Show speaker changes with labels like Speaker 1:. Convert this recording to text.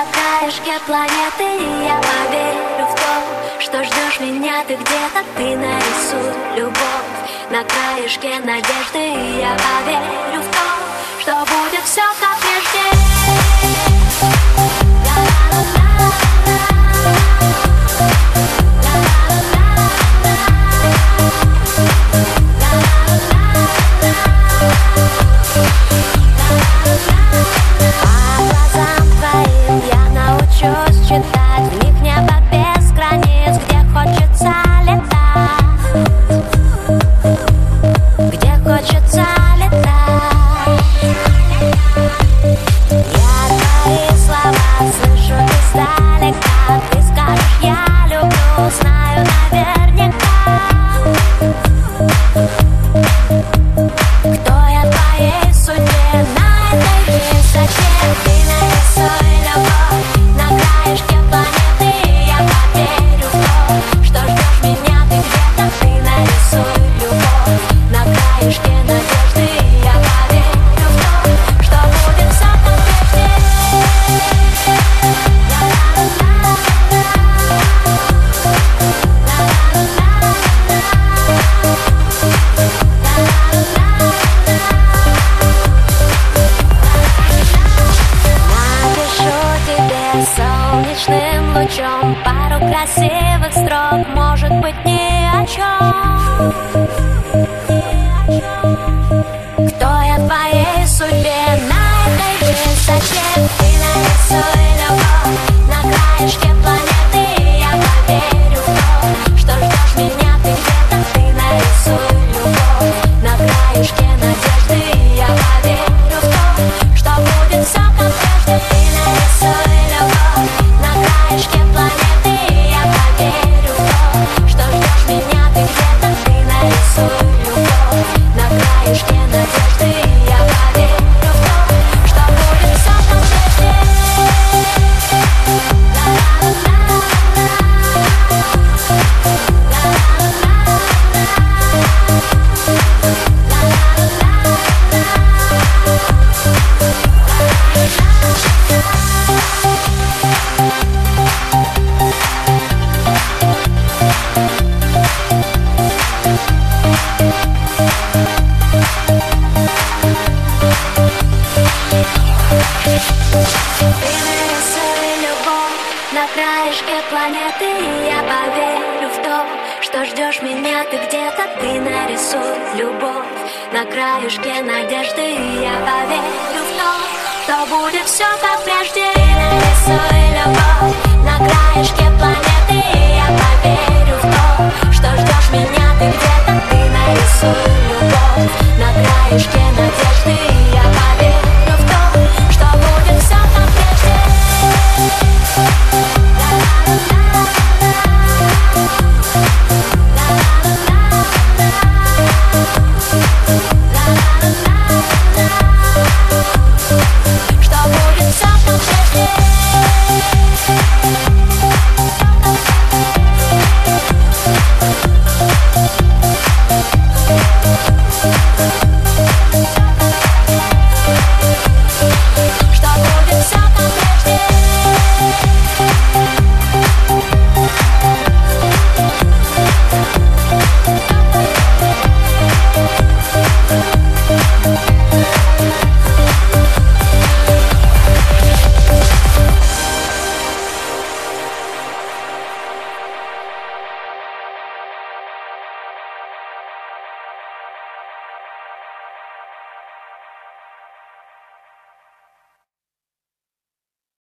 Speaker 1: на краешке планеты И я поверю в то, что ждешь меня. Ты где-то Ты нарисуй любовь на краешке надежды. И я поверю в то, что будет все как last night. солнечным лучом. Пару красивых строк, может быть ни о чем планеты И я поверю в то, что ждешь меня Ты где-то, ты нарисуй любовь На краешке надежды. И я поверю в то, что будет все как прежде. И нарисуй любовь.